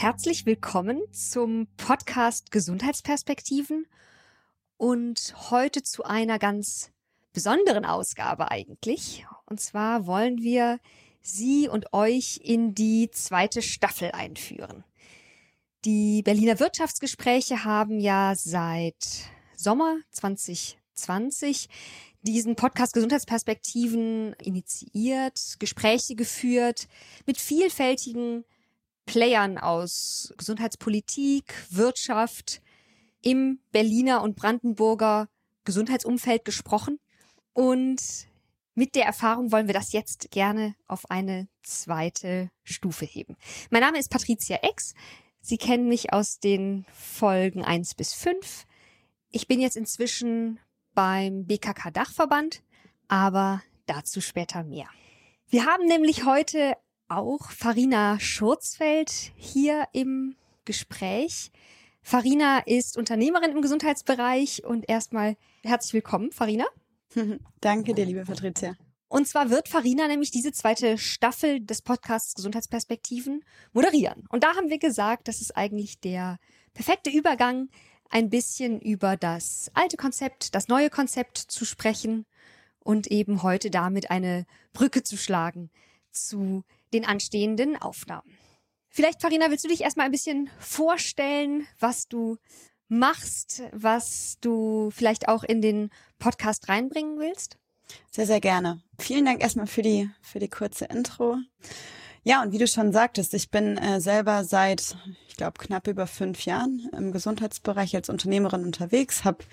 Herzlich willkommen zum Podcast Gesundheitsperspektiven und heute zu einer ganz besonderen Ausgabe eigentlich. Und zwar wollen wir Sie und euch in die zweite Staffel einführen. Die Berliner Wirtschaftsgespräche haben ja seit Sommer 2020 diesen Podcast Gesundheitsperspektiven initiiert, Gespräche geführt mit vielfältigen Playern aus Gesundheitspolitik, Wirtschaft im Berliner und Brandenburger Gesundheitsumfeld gesprochen. Und mit der Erfahrung wollen wir das jetzt gerne auf eine zweite Stufe heben. Mein Name ist Patricia Ex. Sie kennen mich aus den Folgen eins bis fünf. Ich bin jetzt inzwischen beim BKK Dachverband, aber dazu später mehr. Wir haben nämlich heute auch Farina Schurzfeld hier im Gespräch. Farina ist Unternehmerin im Gesundheitsbereich und erstmal herzlich willkommen, Farina. Danke dir, liebe Patricia. Und zwar wird Farina nämlich diese zweite Staffel des Podcasts Gesundheitsperspektiven moderieren. Und da haben wir gesagt, das ist eigentlich der perfekte Übergang, ein bisschen über das alte Konzept, das neue Konzept zu sprechen und eben heute damit eine Brücke zu schlagen zu den anstehenden Aufnahmen. Vielleicht, Farina, willst du dich erstmal ein bisschen vorstellen, was du machst, was du vielleicht auch in den Podcast reinbringen willst? Sehr, sehr gerne. Vielen Dank erstmal für die, für die kurze Intro. Ja, und wie du schon sagtest, ich bin äh, selber seit, glaube, knapp über fünf Jahren im Gesundheitsbereich als Unternehmerin unterwegs, habe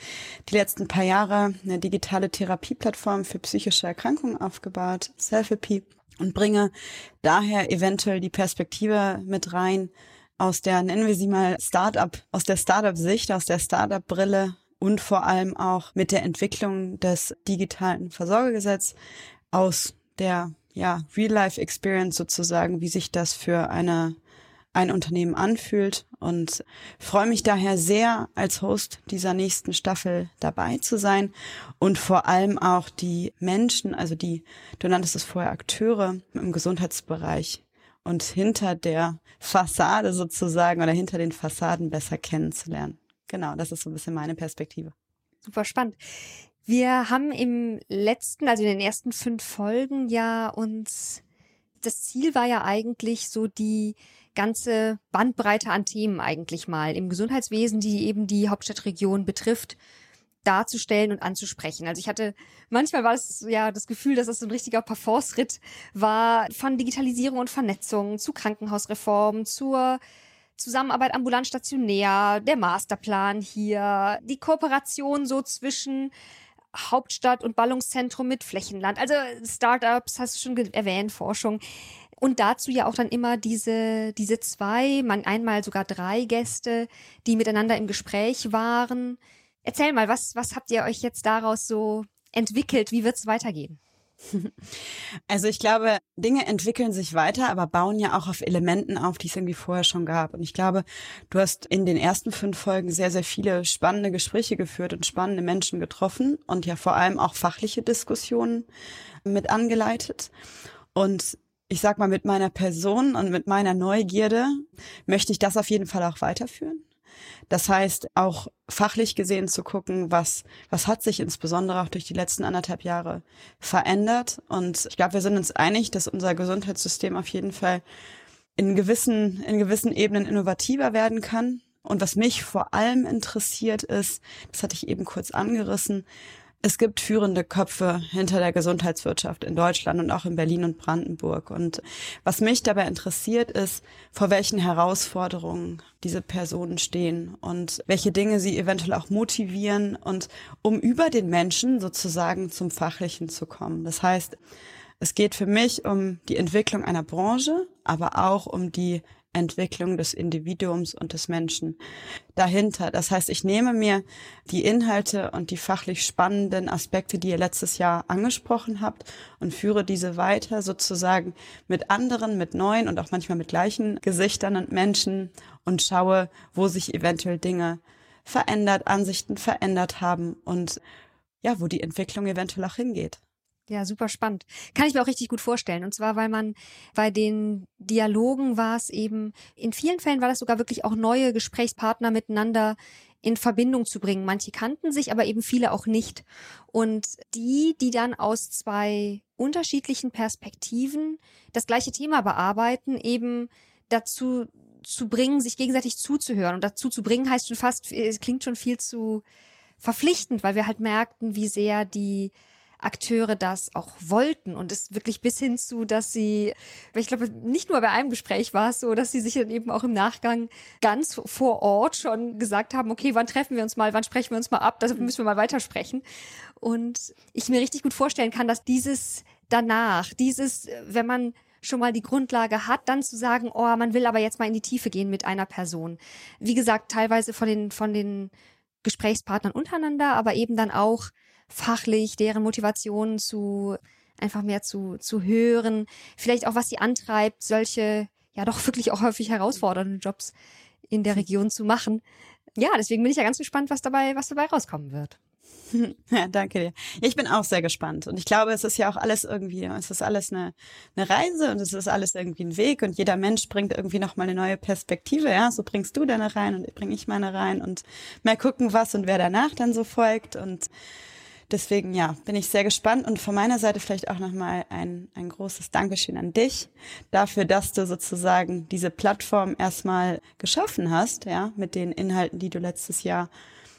die letzten paar Jahre eine digitale Therapieplattform für psychische Erkrankungen aufgebaut, Selfie und bringe daher eventuell die Perspektive mit rein aus der, nennen wir sie mal Startup, aus der Startup-Sicht, aus der Startup-Brille und vor allem auch mit der Entwicklung des digitalen Versorgergesetzes aus der ja, Real-Life-Experience sozusagen, wie sich das für eine ein Unternehmen anfühlt und freue mich daher sehr, als Host dieser nächsten Staffel dabei zu sein und vor allem auch die Menschen, also die, du nanntest es vorher Akteure im Gesundheitsbereich und hinter der Fassade sozusagen oder hinter den Fassaden besser kennenzulernen. Genau, das ist so ein bisschen meine Perspektive. Super spannend. Wir haben im letzten, also in den ersten fünf Folgen ja uns, das Ziel war ja eigentlich so die ganze Bandbreite an Themen eigentlich mal im Gesundheitswesen, die eben die Hauptstadtregion betrifft, darzustellen und anzusprechen. Also ich hatte manchmal war es ja das Gefühl, dass das so ein richtiger Parforce-Ritt war von Digitalisierung und Vernetzung zu Krankenhausreform, zur Zusammenarbeit ambulant stationär, der Masterplan hier, die Kooperation so zwischen Hauptstadt und Ballungszentrum mit Flächenland. Also Startups, hast du schon erwähnt, Forschung. Und dazu ja auch dann immer diese, diese zwei, man einmal sogar drei Gäste, die miteinander im Gespräch waren. Erzähl mal, was, was habt ihr euch jetzt daraus so entwickelt? Wie wird's weitergehen? Also ich glaube, Dinge entwickeln sich weiter, aber bauen ja auch auf Elementen auf, die es irgendwie vorher schon gab. Und ich glaube, du hast in den ersten fünf Folgen sehr, sehr viele spannende Gespräche geführt und spannende Menschen getroffen und ja vor allem auch fachliche Diskussionen mit angeleitet. Und ich sag mal, mit meiner Person und mit meiner Neugierde möchte ich das auf jeden Fall auch weiterführen. Das heißt, auch fachlich gesehen zu gucken, was, was hat sich insbesondere auch durch die letzten anderthalb Jahre verändert. Und ich glaube, wir sind uns einig, dass unser Gesundheitssystem auf jeden Fall in gewissen, in gewissen Ebenen innovativer werden kann. Und was mich vor allem interessiert ist, das hatte ich eben kurz angerissen, es gibt führende Köpfe hinter der Gesundheitswirtschaft in Deutschland und auch in Berlin und Brandenburg. Und was mich dabei interessiert, ist, vor welchen Herausforderungen diese Personen stehen und welche Dinge sie eventuell auch motivieren und um über den Menschen sozusagen zum Fachlichen zu kommen. Das heißt, es geht für mich um die Entwicklung einer Branche, aber auch um die Entwicklung des Individuums und des Menschen dahinter. Das heißt, ich nehme mir die Inhalte und die fachlich spannenden Aspekte, die ihr letztes Jahr angesprochen habt, und führe diese weiter sozusagen mit anderen, mit neuen und auch manchmal mit gleichen Gesichtern und Menschen und schaue, wo sich eventuell Dinge verändert, Ansichten verändert haben und ja, wo die Entwicklung eventuell auch hingeht. Ja, super spannend. Kann ich mir auch richtig gut vorstellen. Und zwar, weil man bei den Dialogen war es eben, in vielen Fällen war das sogar wirklich auch neue Gesprächspartner miteinander in Verbindung zu bringen. Manche kannten sich, aber eben viele auch nicht. Und die, die dann aus zwei unterschiedlichen Perspektiven das gleiche Thema bearbeiten, eben dazu zu bringen, sich gegenseitig zuzuhören. Und dazu zu bringen heißt schon fast, es klingt schon viel zu verpflichtend, weil wir halt merkten, wie sehr die Akteure das auch wollten und es wirklich bis hin zu, dass sie, ich glaube, nicht nur bei einem Gespräch war es so, dass sie sich dann eben auch im Nachgang ganz vor Ort schon gesagt haben, okay, wann treffen wir uns mal, wann sprechen wir uns mal ab, da müssen wir mal weitersprechen. Und ich mir richtig gut vorstellen kann, dass dieses danach, dieses, wenn man schon mal die Grundlage hat, dann zu sagen, oh, man will aber jetzt mal in die Tiefe gehen mit einer Person. Wie gesagt, teilweise von den, von den Gesprächspartnern untereinander, aber eben dann auch fachlich, deren Motivation zu einfach mehr zu, zu hören, vielleicht auch was sie antreibt, solche ja doch wirklich auch häufig herausfordernde Jobs in der Region zu machen. Ja, deswegen bin ich ja ganz gespannt, was dabei, was dabei rauskommen wird. Ja, danke dir. Ich bin auch sehr gespannt. Und ich glaube, es ist ja auch alles irgendwie, es ist alles eine, eine Reise und es ist alles irgendwie ein Weg und jeder Mensch bringt irgendwie nochmal eine neue Perspektive. Ja, so bringst du deine rein und bringe ich meine rein und mal gucken, was und wer danach dann so folgt. Und Deswegen, ja, bin ich sehr gespannt. Und von meiner Seite vielleicht auch nochmal ein, ein großes Dankeschön an dich dafür, dass du sozusagen diese Plattform erstmal geschaffen hast, ja, mit den Inhalten, die du letztes Jahr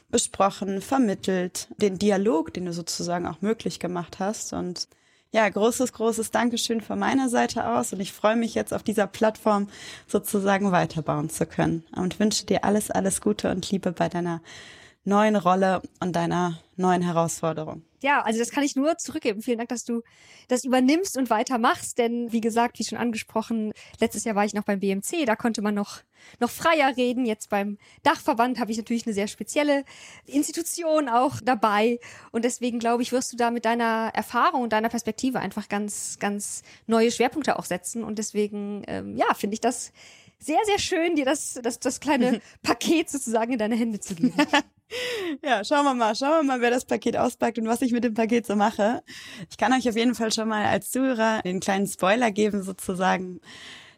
besprochen, vermittelt, den Dialog, den du sozusagen auch möglich gemacht hast. Und ja, großes, großes Dankeschön von meiner Seite aus. Und ich freue mich jetzt auf dieser Plattform sozusagen weiterbauen zu können. Und wünsche dir alles, alles Gute und Liebe bei deiner neuen Rolle und deiner neuen Herausforderung. Ja, also das kann ich nur zurückgeben. Vielen Dank, dass du das übernimmst und weitermachst. Denn wie gesagt, wie schon angesprochen, letztes Jahr war ich noch beim BMC, da konnte man noch, noch freier reden. Jetzt beim Dachverband habe ich natürlich eine sehr spezielle Institution auch dabei. Und deswegen glaube ich, wirst du da mit deiner Erfahrung und deiner Perspektive einfach ganz, ganz neue Schwerpunkte auch setzen. Und deswegen, ähm, ja, finde ich das sehr, sehr schön, dir das, das, das kleine Paket sozusagen in deine Hände zu geben. Ja, schauen wir mal, schauen wir mal, wer das Paket auspackt und was ich mit dem Paket so mache. Ich kann euch auf jeden Fall schon mal als Zuhörer den kleinen Spoiler geben, sozusagen,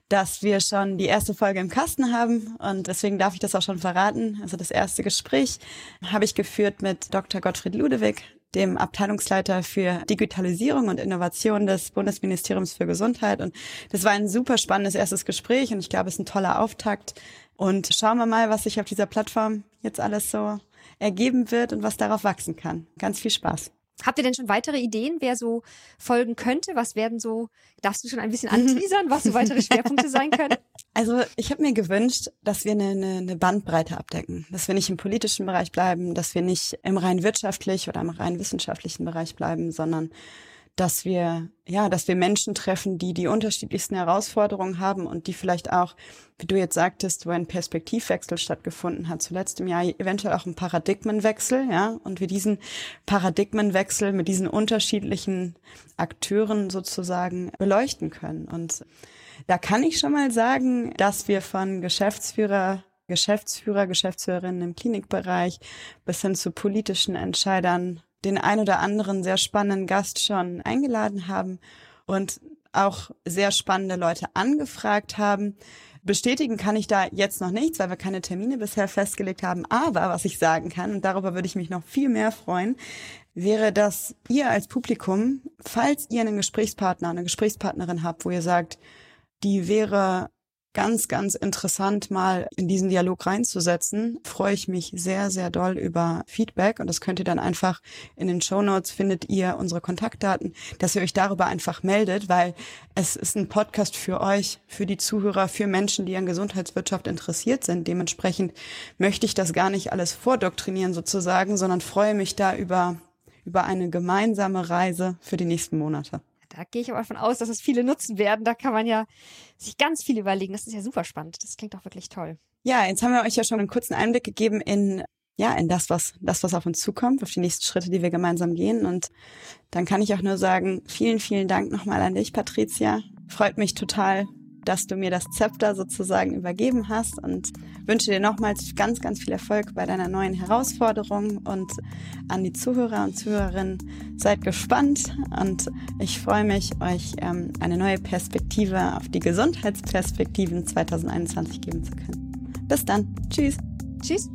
dass wir schon die erste Folge im Kasten haben und deswegen darf ich das auch schon verraten. Also das erste Gespräch habe ich geführt mit Dr. Gottfried Ludewig, dem Abteilungsleiter für Digitalisierung und Innovation des Bundesministeriums für Gesundheit. Und das war ein super spannendes erstes Gespräch und ich glaube, es ist ein toller Auftakt. Und schauen wir mal, was sich auf dieser Plattform jetzt alles so ergeben wird und was darauf wachsen kann. Ganz viel Spaß. Habt ihr denn schon weitere Ideen, wer so folgen könnte? Was werden so, darfst du schon ein bisschen anteasern, was so weitere Schwerpunkte sein können? Also ich habe mir gewünscht, dass wir eine, eine, eine Bandbreite abdecken, dass wir nicht im politischen Bereich bleiben, dass wir nicht im rein wirtschaftlich oder im rein wissenschaftlichen Bereich bleiben, sondern dass wir, ja, dass wir Menschen treffen, die die unterschiedlichsten Herausforderungen haben und die vielleicht auch, wie du jetzt sagtest, wo ein Perspektivwechsel stattgefunden hat, zuletzt im Jahr eventuell auch ein Paradigmenwechsel, ja, und wir diesen Paradigmenwechsel mit diesen unterschiedlichen Akteuren sozusagen beleuchten können. Und da kann ich schon mal sagen, dass wir von Geschäftsführer Geschäftsführer, Geschäftsführerinnen im Klinikbereich bis hin zu politischen Entscheidern den ein oder anderen sehr spannenden Gast schon eingeladen haben und auch sehr spannende Leute angefragt haben. Bestätigen kann ich da jetzt noch nichts, weil wir keine Termine bisher festgelegt haben. Aber was ich sagen kann, und darüber würde ich mich noch viel mehr freuen, wäre, dass ihr als Publikum, falls ihr einen Gesprächspartner, eine Gesprächspartnerin habt, wo ihr sagt, die wäre ganz, ganz interessant, mal in diesen Dialog reinzusetzen. Freue ich mich sehr, sehr doll über Feedback und das könnt ihr dann einfach in den Show Notes findet ihr unsere Kontaktdaten, dass ihr euch darüber einfach meldet, weil es ist ein Podcast für euch, für die Zuhörer, für Menschen, die an Gesundheitswirtschaft interessiert sind. Dementsprechend möchte ich das gar nicht alles vordoktrinieren sozusagen, sondern freue mich da über über eine gemeinsame Reise für die nächsten Monate. Da gehe ich aber davon aus, dass es viele nutzen werden. Da kann man ja sich ganz viel überlegen. Das ist ja super spannend. Das klingt auch wirklich toll. Ja, jetzt haben wir euch ja schon einen kurzen Einblick gegeben in ja, in das, was, das, was auf uns zukommt, auf die nächsten Schritte, die wir gemeinsam gehen. Und dann kann ich auch nur sagen, vielen, vielen Dank nochmal an dich, Patricia. Freut mich total, dass du mir das Zepter sozusagen übergeben hast und wünsche dir nochmals ganz, ganz viel Erfolg bei deiner neuen Herausforderung und an die Zuhörer und Zuhörerinnen, seid gespannt und ich freue mich, euch ähm, eine neue Perspektive auf die Gesundheitsperspektiven 2021 geben zu können. Bis dann. Tschüss. Tschüss.